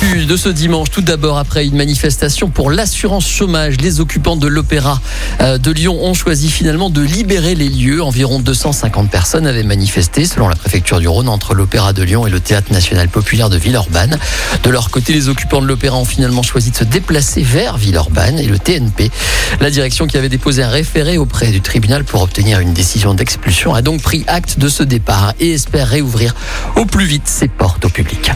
De ce dimanche. Tout d'abord, après une manifestation pour l'assurance chômage, les occupants de l'Opéra euh, de Lyon ont choisi finalement de libérer les lieux. Environ 250 personnes avaient manifesté, selon la préfecture du Rhône, entre l'Opéra de Lyon et le Théâtre national populaire de Villeurbanne. De leur côté, les occupants de l'Opéra ont finalement choisi de se déplacer vers Villeurbanne et le TNP. La direction qui avait déposé un référé auprès du tribunal pour obtenir une décision d'expulsion a donc pris acte de ce départ et espère réouvrir au plus vite ses portes au public.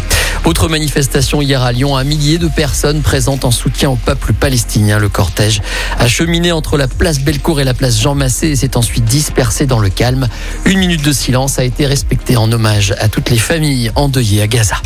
Autre manifestation hier à Lyon, un millier de personnes présentes en soutien au peuple palestinien. Le cortège a cheminé entre la place Bellecour et la place Jean Massé et s'est ensuite dispersé dans le calme. Une minute de silence a été respectée en hommage à toutes les familles endeuillées à Gaza.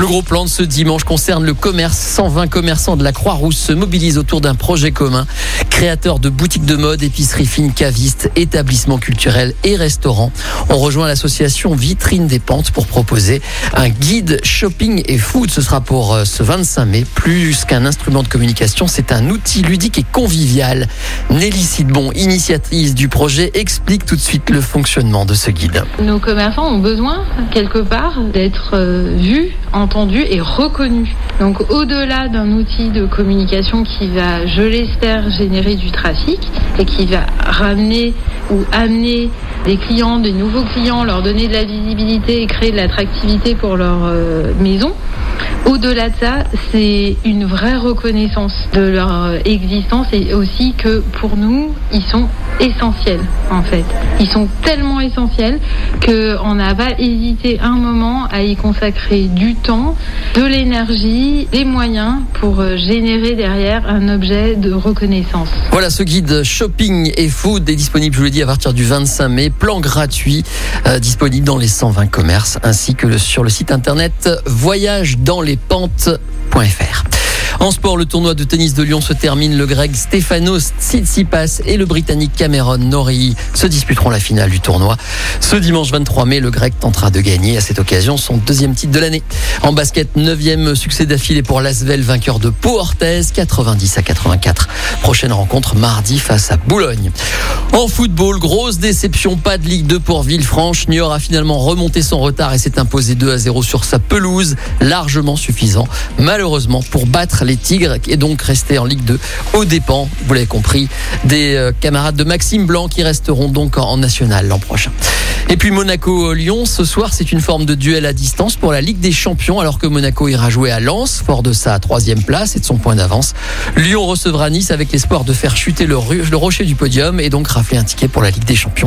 Le gros plan de ce dimanche concerne le commerce. 120 commerçants de la Croix-Rousse se mobilisent autour d'un projet commun. Créateurs de boutiques de mode, épiceries fines, cavistes, établissements culturels et restaurants ont rejoint l'association Vitrine des Pentes pour proposer un guide shopping et food. Ce sera pour euh, ce 25 mai. Plus qu'un instrument de communication, c'est un outil ludique et convivial. Nelly Sidbon, initiatrice du projet, explique tout de suite le fonctionnement de ce guide. Nos commerçants ont besoin, quelque part, d'être euh, vus, entendu et reconnu. Donc au-delà d'un outil de communication qui va, je l'espère, générer du trafic et qui va ramener ou amener des clients, des nouveaux clients, leur donner de la visibilité et créer de l'attractivité pour leur euh, maison, au-delà de ça, c'est une vraie reconnaissance de leur euh, existence et aussi que pour nous, ils sont essentiels en fait. Ils sont tellement essentiels qu'on n'a pas hésité un moment à y consacrer du temps, de l'énergie, des moyens pour euh, générer derrière un objet de reconnaissance. Voilà, ce guide shopping et food est disponible, je vous l'ai dit, à partir du 25 mai. Plan gratuit euh, disponible dans les 120 commerces ainsi que sur le site internet voyage dans les pentes.fr. En sport, le tournoi de tennis de Lyon se termine. Le grec Stefanos Tsitsipas et le britannique Cameron Norrie se disputeront la finale du tournoi. Ce dimanche 23 mai, le grec tentera de gagner à cette occasion son deuxième titre de l'année. En basket, neuvième succès d'affilée pour l'Asvel, vainqueur de Pau Orthez, 90 à 84. Prochaine rencontre mardi face à Boulogne. En football, grosse déception, pas de Ligue 2 pour Villefranche. Niort a finalement remonté son retard et s'est imposé 2 à 0 sur sa pelouse, largement suffisant, malheureusement, pour battre les Tigres et donc rester en Ligue 2 aux dépens, vous l'avez compris, des euh, camarades de Maxime Blanc qui resteront donc en national l'an prochain. Et puis Monaco-Lyon, ce soir, c'est une forme de duel à distance pour la Ligue des Champions, alors que Monaco ira jouer à Lens, fort de sa troisième place et de son point d'avance. Lyon recevra Nice avec l'espoir de faire chuter le, rocher du podium et donc rafler un ticket pour la Ligue des Champions.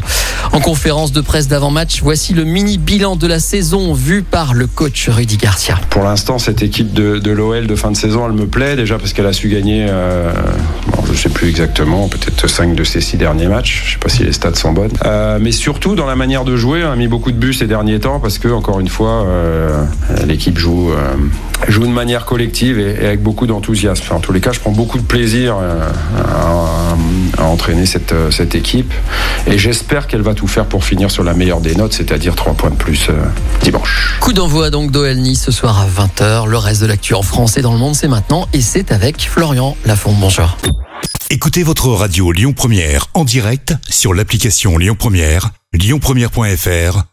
En conférence de presse d'avant-match, voici le mini bilan de la saison vu par le coach Rudy Garcia. Pour l'instant, cette équipe de, de l'OL de fin de saison, elle me plaît déjà parce qu'elle a su gagner, euh, je ne sais plus exactement, peut-être 5 de ses 6 derniers matchs. Je ne sais pas si les stats sont bonnes. Euh, mais surtout dans la manière de jouer, on a mis beaucoup de buts ces derniers temps parce que, encore une fois, euh, l'équipe joue, joue de manière collective et, et avec beaucoup d'enthousiasme. Enfin, en tous les cas, je prends beaucoup de plaisir euh, à, à entraîner cette, euh, cette équipe et j'espère qu'elle va tout faire pour finir sur la meilleure des notes, c'est-à-dire 3 points de plus euh, dimanche. Coup d'envoi donc d'OL Nice ce soir à 20h. Le reste de l'actu en France et dans le monde, c'est maintenant et c'est avec Florian Lafont. Bonjour. Écoutez votre radio Lyon Première en direct sur l'application Lyon Première, lyonpremière.fr